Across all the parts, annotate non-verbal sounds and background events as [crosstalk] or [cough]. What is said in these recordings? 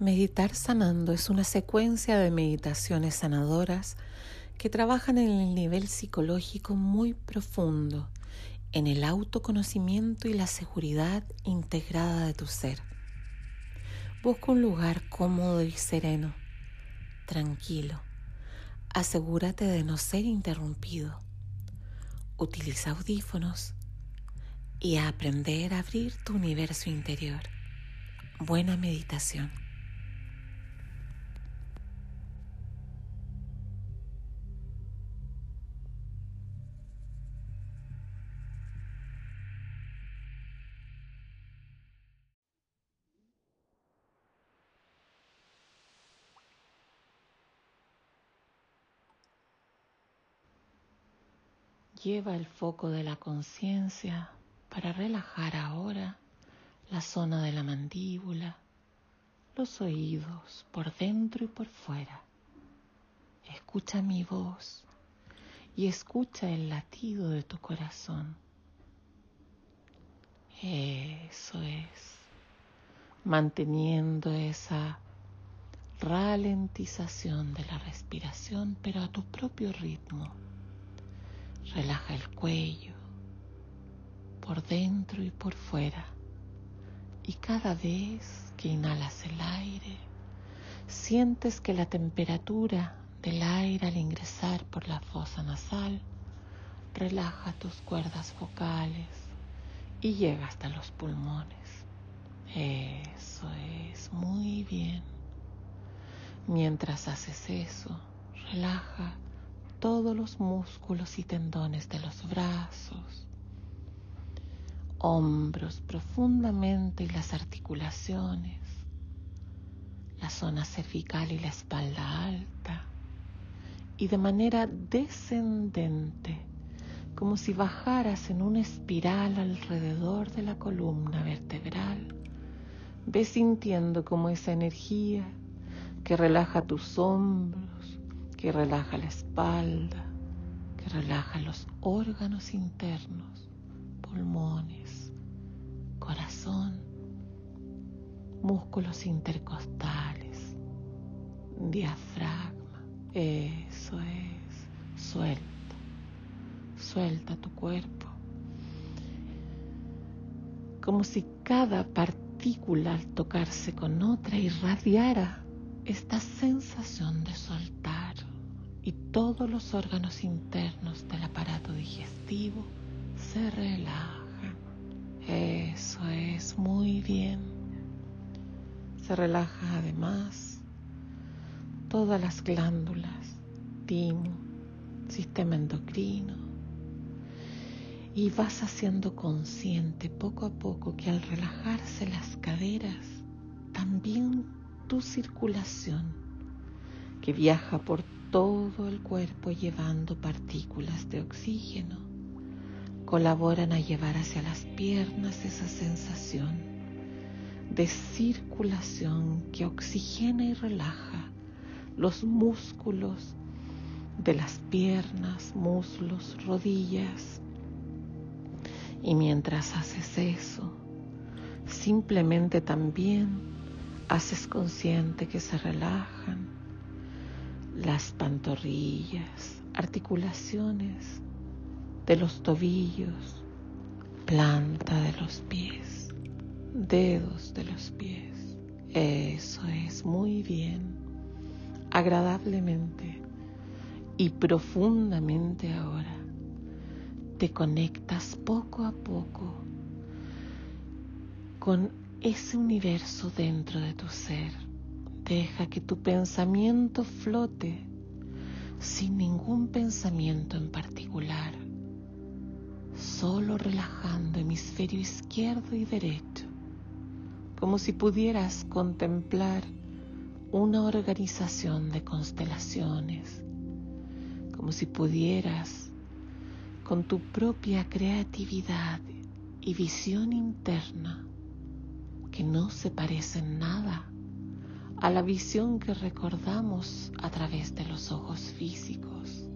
Meditar sanando es una secuencia de meditaciones sanadoras que trabajan en el nivel psicológico muy profundo, en el autoconocimiento y la seguridad integrada de tu ser. Busca un lugar cómodo y sereno, tranquilo. Asegúrate de no ser interrumpido. Utiliza audífonos y a aprender a abrir tu universo interior. Buena meditación. Lleva el foco de la conciencia para relajar ahora la zona de la mandíbula, los oídos por dentro y por fuera. Escucha mi voz y escucha el latido de tu corazón. Eso es, manteniendo esa ralentización de la respiración, pero a tu propio ritmo. Relaja el cuello por dentro y por fuera. Y cada vez que inhalas el aire, sientes que la temperatura del aire al ingresar por la fosa nasal relaja tus cuerdas vocales y llega hasta los pulmones. Eso es muy bien. Mientras haces eso, relaja todos los músculos y tendones de los brazos, hombros profundamente y las articulaciones, la zona cervical y la espalda alta, y de manera descendente, como si bajaras en una espiral alrededor de la columna vertebral, ves sintiendo como esa energía que relaja tus hombros, que relaja la espalda, que relaja los órganos internos, pulmones, corazón, músculos intercostales, diafragma. Eso es, suelta, suelta tu cuerpo. Como si cada partícula al tocarse con otra irradiara esta sensación de soltar y todos los órganos internos del aparato digestivo se relajan. Eso es muy bien. Se relaja además todas las glándulas, timo, sistema endocrino. Y vas haciendo consciente poco a poco que al relajarse las caderas, también tu circulación, que viaja por todo el cuerpo llevando partículas de oxígeno. Colaboran a llevar hacia las piernas esa sensación de circulación que oxigena y relaja los músculos de las piernas, muslos, rodillas. Y mientras haces eso, simplemente también haces consciente que se relajan las pantorrillas, articulaciones de los tobillos, planta de los pies, dedos de los pies. Eso es muy bien, agradablemente y profundamente ahora. Te conectas poco a poco con ese universo dentro de tu ser Deja que tu pensamiento flote sin ningún pensamiento en particular, solo relajando hemisferio izquierdo y derecho, como si pudieras contemplar una organización de constelaciones, como si pudieras con tu propia creatividad y visión interna, que no se parecen nada a la visión que recordamos a través de los ojos físicos.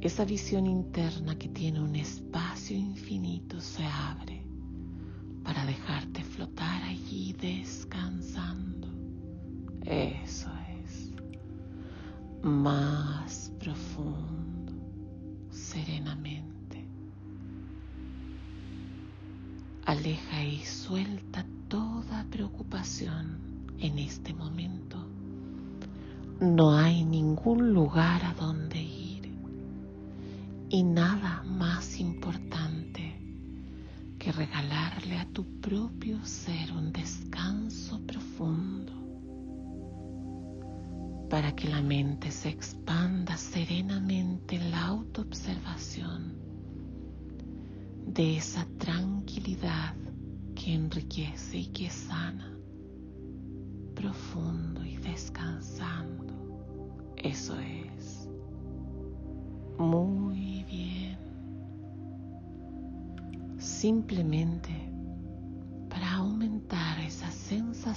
Esa visión interna que tiene un espacio infinito se abre para dejarte flotar allí descansando. Eso es. Más ningún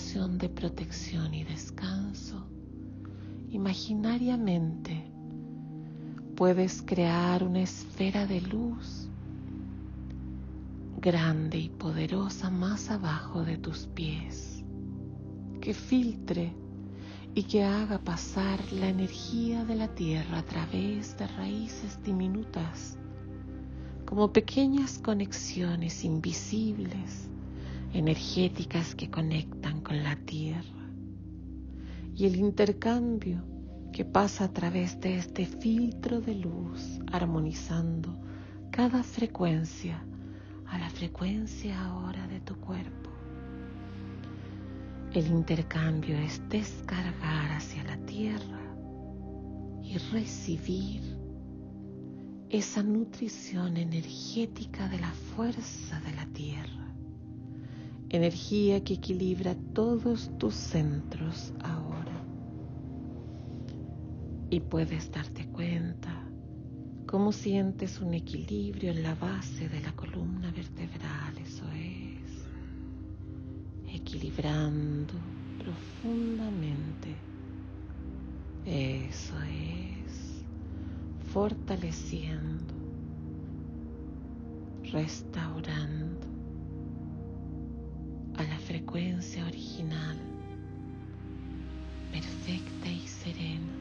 de protección y descanso, imaginariamente puedes crear una esfera de luz grande y poderosa más abajo de tus pies, que filtre y que haga pasar la energía de la tierra a través de raíces diminutas, como pequeñas conexiones invisibles, energéticas que conectan con la tierra. Y el intercambio que pasa a través de este filtro de luz, armonizando cada frecuencia a la frecuencia ahora de tu cuerpo el intercambio es descargar hacia la tierra y recibir esa nutrición energética de la fuerza de la tierra. Energía que equilibra todos tus centros ahora. Y puedes darte cuenta cómo sientes un equilibrio en la base de la columna vertebral, eso es equilibrando profundamente. Eso es, fortaleciendo, restaurando frecuencia original, perfecta y serena,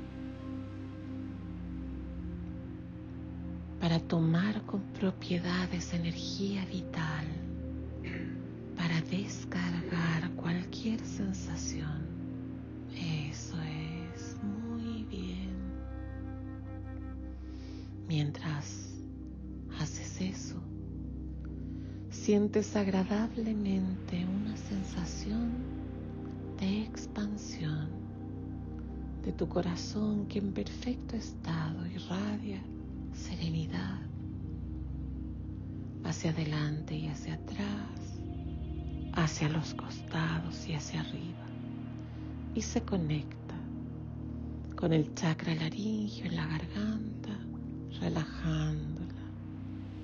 para tomar con propiedad esa energía vital para descargar cualquier sensación. Eso es muy bien. Mientras sientes agradablemente una sensación de expansión de tu corazón que en perfecto estado irradia serenidad hacia adelante y hacia atrás hacia los costados y hacia arriba y se conecta con el chakra laringio en la garganta, relajándola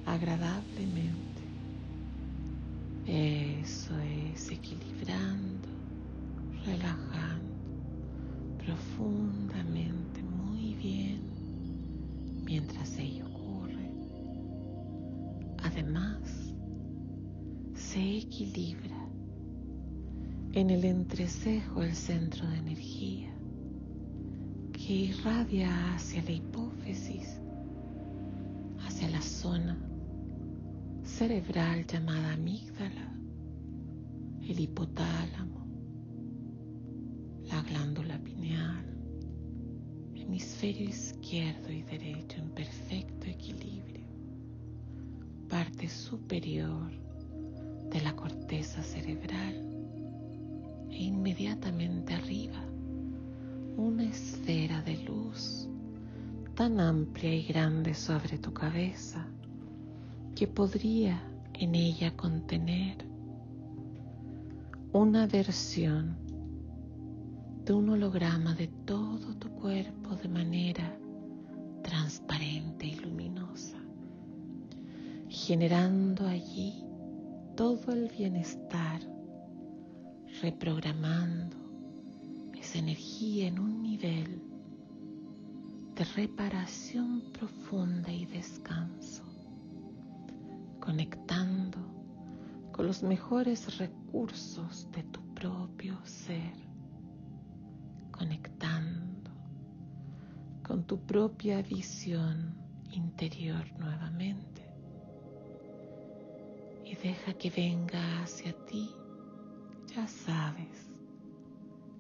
agradablemente. Eso es, equilibrando, relajando profundamente, muy bien, mientras ello ocurre. Además, se equilibra en el entrecejo el centro de energía que irradia hacia la hipófisis, hacia la zona cerebral llamada amígdala, el hipotálamo, la glándula pineal, hemisferio izquierdo y derecho en perfecto equilibrio, parte superior de la corteza cerebral e inmediatamente arriba una esfera de luz tan amplia y grande sobre tu cabeza que podría en ella contener una versión de un holograma de todo tu cuerpo de manera transparente y luminosa, generando allí todo el bienestar reprogramando esa energía en un nivel de reparación profunda y descanso, conectando con los mejores recursos de tu propio ser, conectando con tu propia visión interior nuevamente. Y deja que venga hacia ti, ya sabes,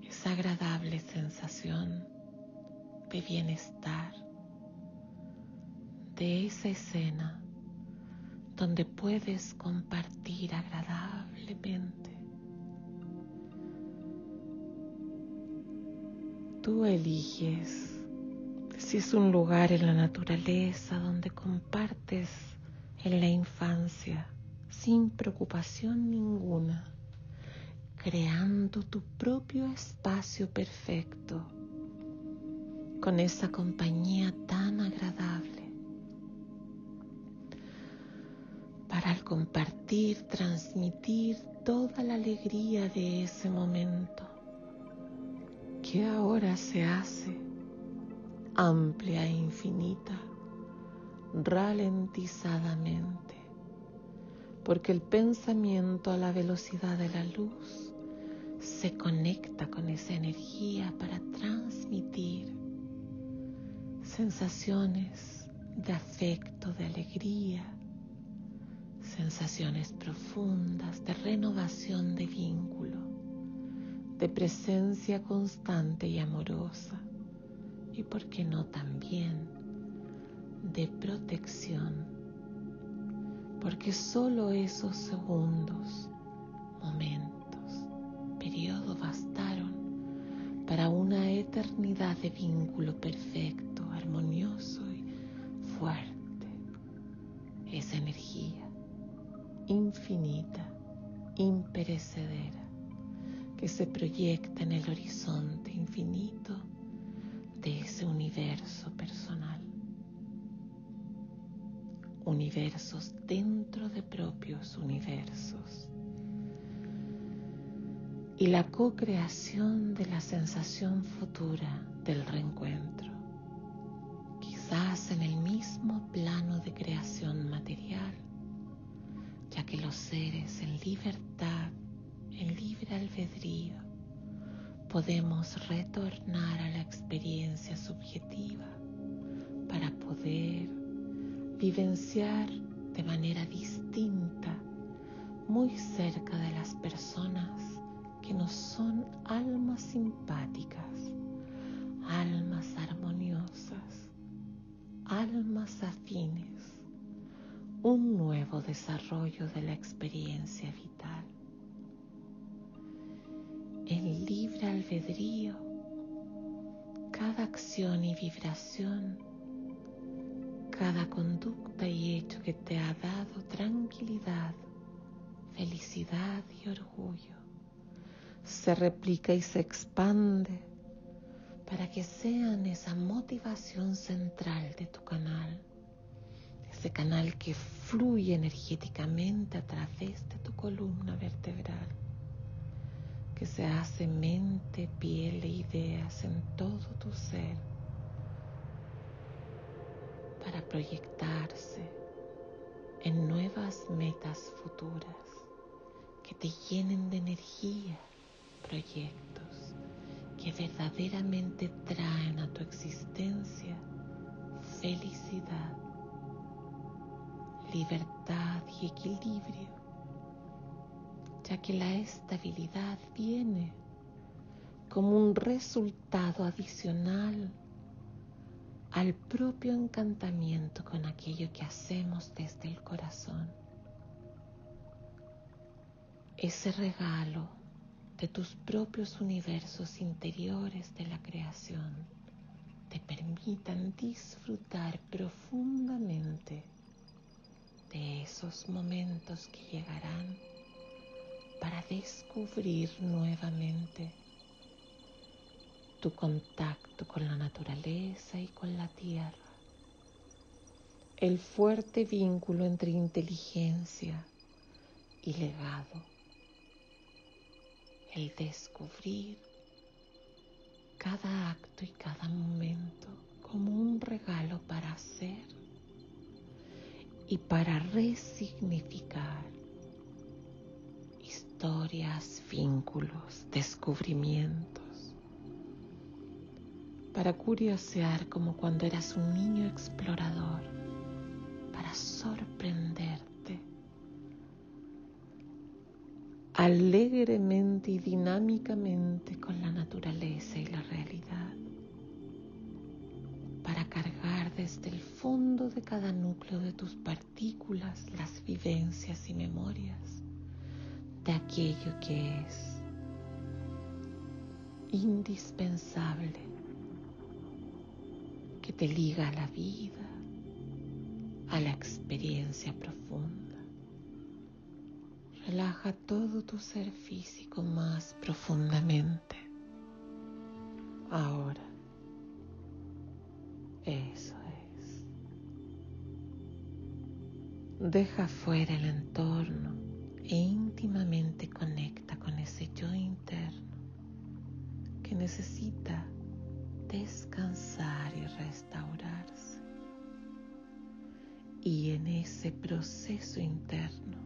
esa agradable sensación de bienestar, de esa escena donde puedes compartir agradablemente. Tú eliges si es un lugar en la naturaleza donde compartes en la infancia sin preocupación ninguna, creando tu propio espacio perfecto con esa compañía tan agradable para compartir transmitir toda la alegría de ese momento que ahora se hace amplia e infinita ralentizadamente porque el pensamiento a la velocidad de la luz se conecta con esa energía para transmitir sensaciones de afecto, de alegría, sensaciones profundas de renovación de vínculo, de presencia constante y amorosa y, por qué no, también de protección porque solo esos segundos, momentos, periodo bastaron para una eternidad de vínculo perfecto, armonioso y fuerte. Esa energía infinita, imperecedera, que se proyecta en el horizonte infinito de ese universo personal universos dentro de propios universos. Y la co-creación de la sensación futura del reencuentro, quizás en el mismo plano de creación material, que los seres en libertad, en libre albedrío, podemos retornar a la experiencia subjetiva para poder vivenciar de manera distinta, muy cerca de las personas que nos son almas simpáticas, almas armoniosas, almas afines, un nuevo desarrollo de la experiencia vital. En libre albedrío, cada acción y vibración cada conducta y hecho que te ha dado tranquilidad, felicidad y orgullo se replica y se expande para que sean esa motivación central de tu canal, ese canal que fluye energéticamente a través de tu columna vertebral, que se hace mente, piel e ideas en todo tu ser para proyectarse en nuevas metas futuras que te llenen de energía, proyectos que verdaderamente traen a tu existencia felicidad, libertad y equilibrio, ya que la estabilidad viene como un resultado adicional al propio encantamiento con aquello que hacemos desde el corazón. Ese regalo de tus propios universos interiores de la creación te permitan disfrutar profundamente de esos momentos que llegarán para descubrir nuevamente tu contacto con la naturaleza y con la tierra, el fuerte vínculo entre inteligencia y legado, el descubrir cada acto y cada momento como un regalo para hacer y para resignificar historias, vínculos, descubrimientos. Para curiosear como cuando eras un niño explorador, para sorprenderte. Alegremente y dinámicamente con la naturaleza y la realidad, desde el fondo de cada núcleo de tus partículas las vivencias y memorias de aquello que es indispensable que te liga a la vida, a la experiencia profunda. Relaja todo tu ser físico más profundamente. Ahora. Eso Deja fuera el entorno e íntimamente conecta con ese yo interno que necesita descansar y restaurarse. Y en ese proceso interno,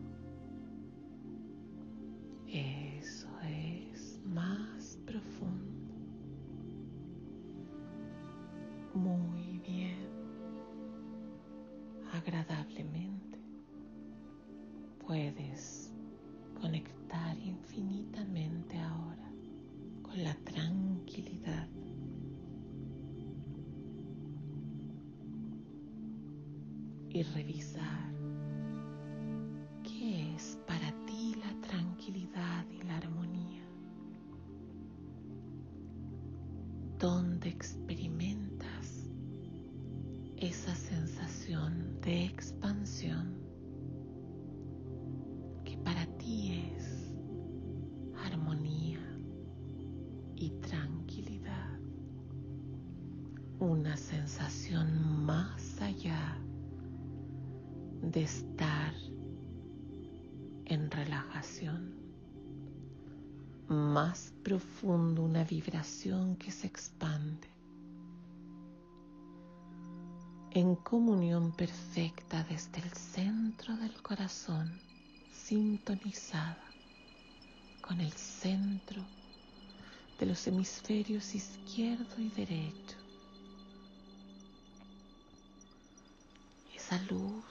una sensación más allá de estar en relajación, más profundo una vibración que se expande en comunión perfecta desde el centro del corazón, sintonizada con el centro de los hemisferios izquierdo y derecho. Esa luz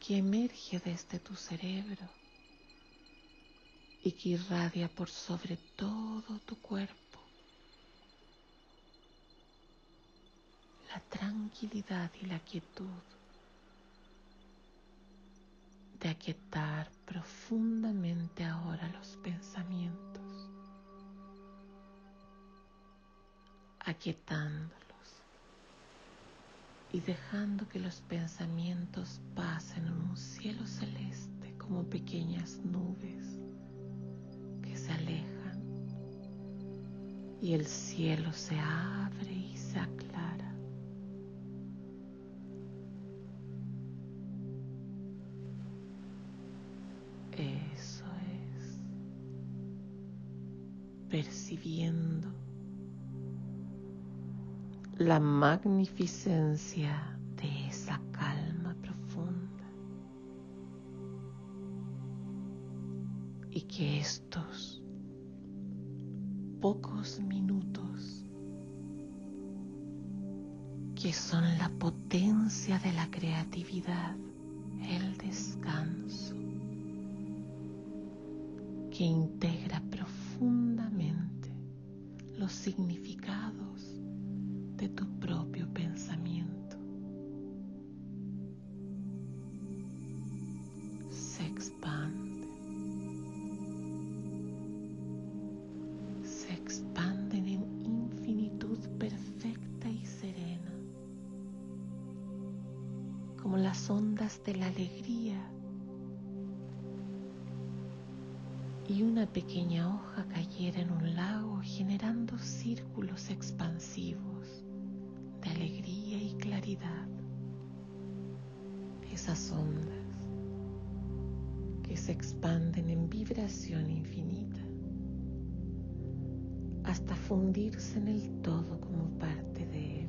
que emerge desde tu cerebro y que irradia por sobre todo tu cuerpo. La tranquilidad y la quietud de aquietar profundamente ahora los pensamientos, aquietándolos y dejando que los pensamientos pasen en un cielo celeste como pequeñas nubes que se alejan y el cielo se abre y se aclara. La magnificencia de esa calma profunda. Y que estos pocos minutos que son la potencia de la creatividad, el descanso, que integra profundamente los significados tu propio pensamiento. Se expande. Se expanden en infinitud perfecta y serena, como las ondas de la alegría y una pequeña hoja cayera en un lago generando círculos expansivos Esas ondas que se expanden en vibración infinita hasta fundirse en el todo como parte de él.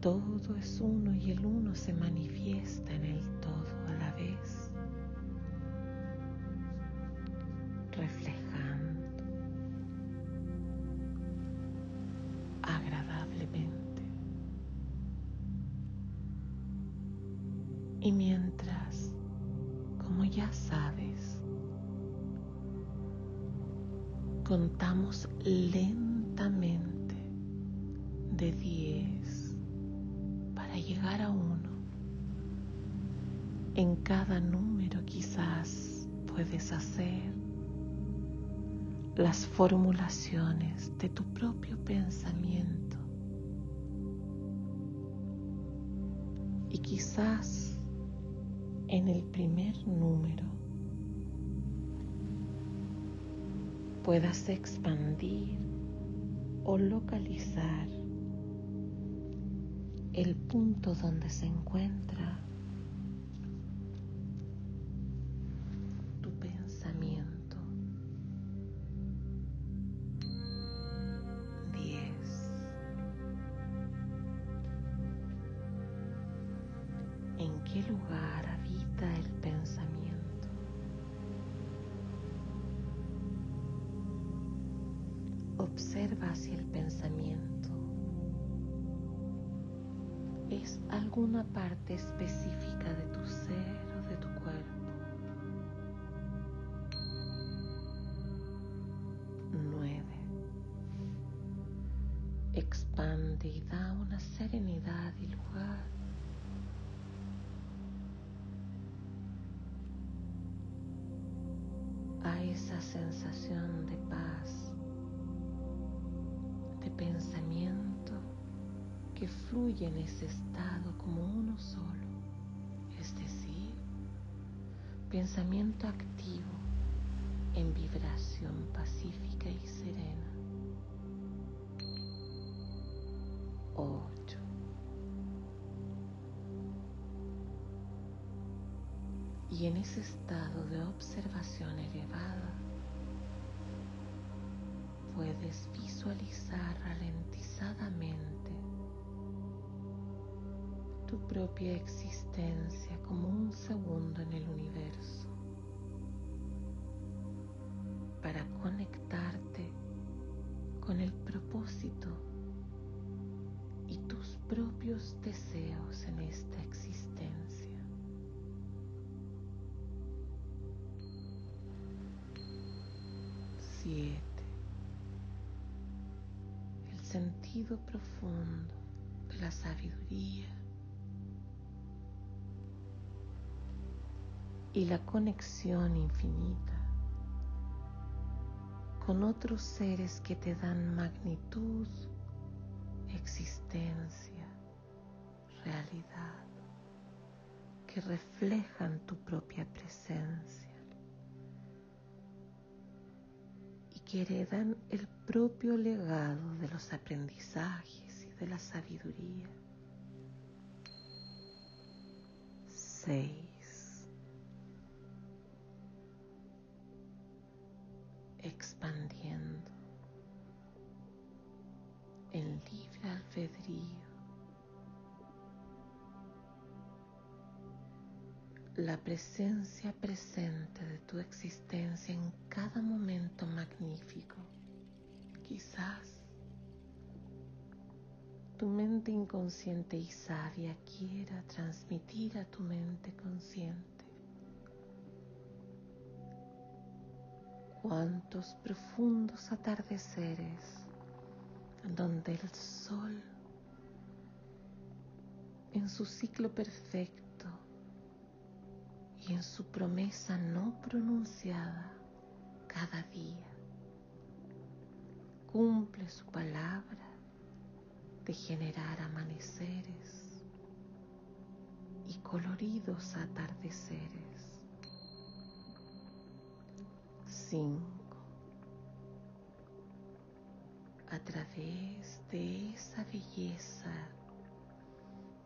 Todo es uno y el uno se manifiesta en el todo a la vez. Y mientras, como ya sabes, contamos lentamente de 10 para llegar a 1. En cada número quizás puedes hacer las formulaciones de tu propio pensamiento. Y quizás en el primer número puedas expandir o localizar el punto donde se encuentra Si el pensamiento es alguna parte específica de tu ser o de tu cuerpo. 9. Expande y da una serenidad y lugar a esa sensación de paz, que fluye en ese estado como uno solo, es decir, pensamiento activo en vibración pacífica y serena. 8. Y en ese estado de observación elevada, puedes visualizar ralentizadamente propia existencia como un segundo en el universo para conectarte con el propósito y tus propios deseos en esta existencia. Siete. El sentido profundo de la sabiduría y la conexión infinita con otros seres que te dan magnitud, existencia, realidad, que reflejan tu propia presencia y que heredan el propio legado de los aprendizajes y de la sabiduría. 6. Expandiendo el libre albedrío, la presencia presente de tu existencia en cada momento magnífico. Quizás tu mente inconsciente y sabia quiera transmitir a tu mente consciente cuántos profundos atardeceres donde el sol en su ciclo perfecto y en su promesa no pronunciada cada día cumple su palabra de generar amaneceres y coloridos atardeceres. 5. A través de esa belleza,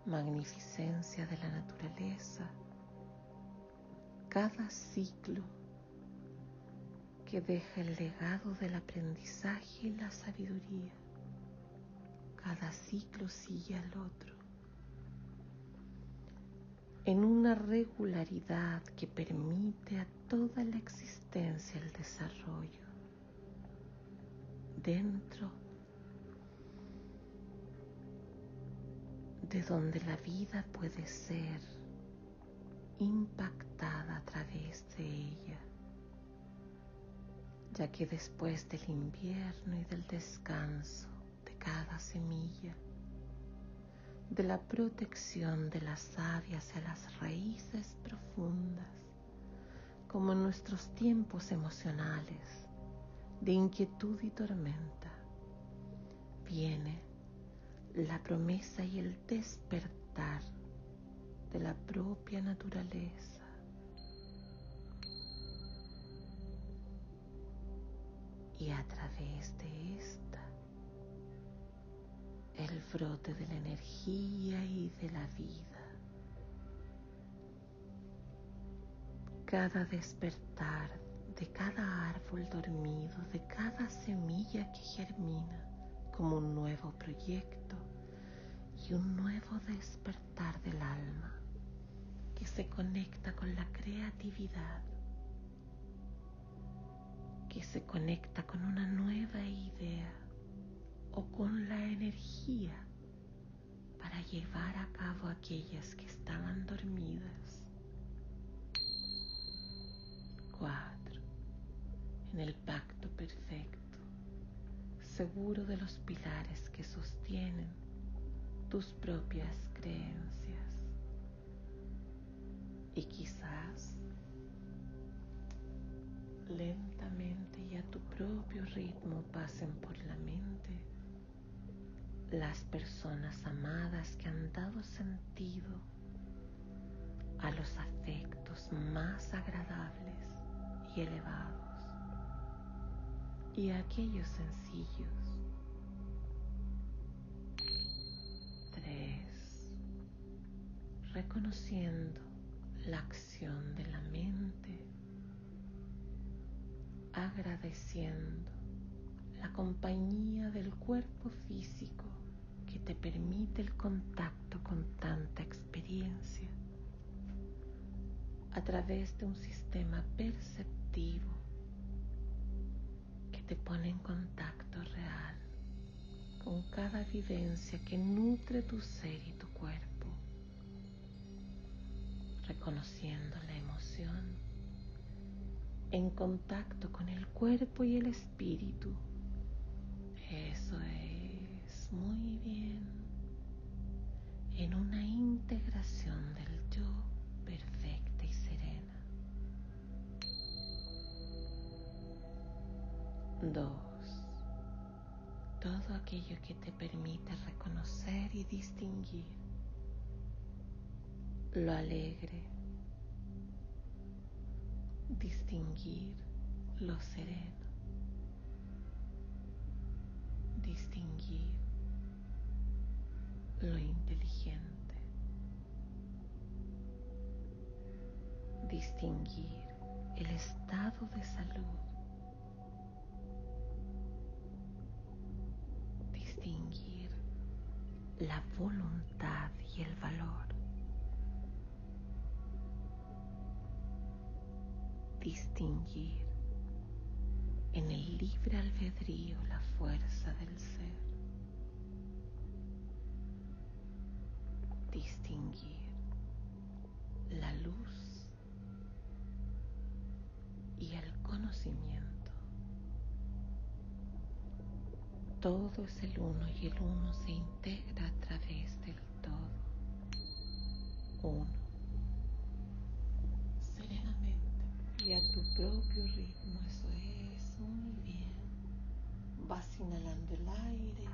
magnificencia de la naturaleza, cada ciclo que deja el legado del aprendizaje y la sabiduría, cada ciclo sigue al otro en una regularidad que permite a toda la existencia el desarrollo dentro de donde la vida puede ser impactada a través de ella, ya que después del invierno y del descanso de cada semilla, de la protección de la savia hacia las raíces profundas, como en nuestros tiempos emocionales de inquietud y tormenta, viene la promesa y el despertar de la propia naturaleza. Y a través de esta, el frote de la energía y de la vida. Cada despertar de cada árbol dormido, de cada semilla que germina como un nuevo proyecto y un nuevo despertar del alma que se conecta con la creatividad, que se conecta con una nueva idea o con la energía para llevar a cabo aquellas que estaban dormidas. 4. En el pacto perfecto, seguro de los pilares que sostienen tus propias creencias. Y quizás lentamente y a tu propio ritmo pasen por la mente las personas amadas que han dado sentido a los afectos más agradables y elevados y aquellos sencillos. Reconociendo la acción de la mente, agradeciendo la compañía del cuerpo físico que te permite el contacto con tanta experiencia a través de un sistema perceptivo que te pone en contacto real con cada vivencia que nutre tu ser y tu cuerpo reconociendo la emoción, en contacto con el cuerpo y el espíritu. Eso es muy bien. En una integración del yo perfecta Dos. Todo aquello que te permite reconocer y distinguir lo alegre, distinguir lo sereno, distinguir lo inteligente, distinguir el estado de salud, distinguir la voluntad y el valor. distinguir en el libre albedrío la fuerza del ser. Distinguir la luz y el conocimiento. Todo es el uno y el uno se integra a través del todo. Uno. y a tu propio ritmo, eso es, muy bien. Vas inhalando el aire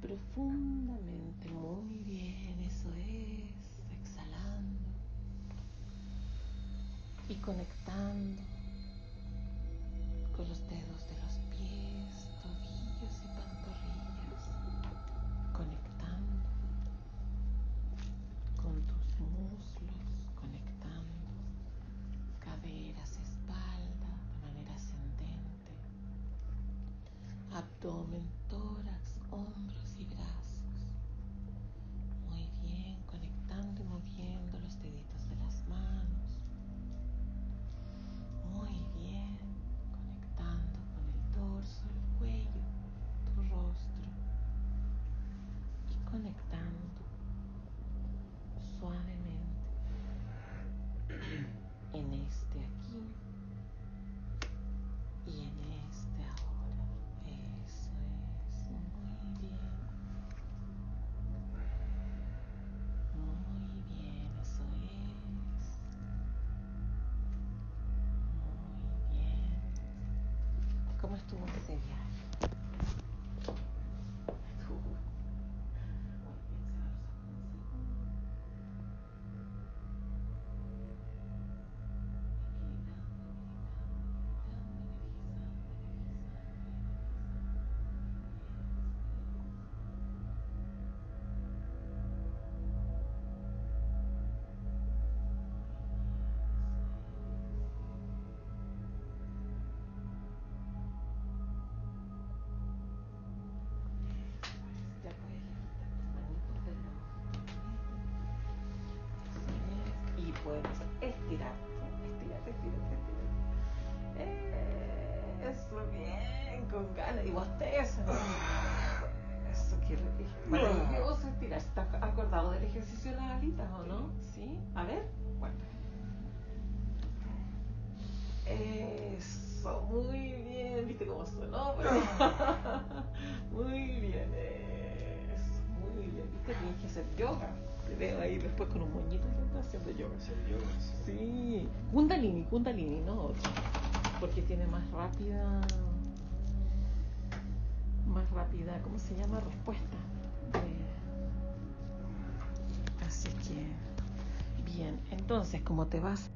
profundamente, muy bien, eso es, exhalando y conectando ¿Cómo estuvo ese bosteza. Eso, qué rico. Maravilloso estirar. ¿Estás acordado del ejercicio de las alitas o no? Sí. A ver, bueno. Eso, muy bien. ¿Viste cómo sonó? [laughs] muy bien, eso, muy bien. ¿Viste? Tienes que hacer yoga. Te veo ahí después con un moñito que está haciendo yoga. Hacer yoga, sí. Sí. Kundalini, Kundalini, no otro. Porque tiene más rápida. Más rápida, ¿cómo se llama? Respuesta. Eh, así que. Bien, entonces, como te vas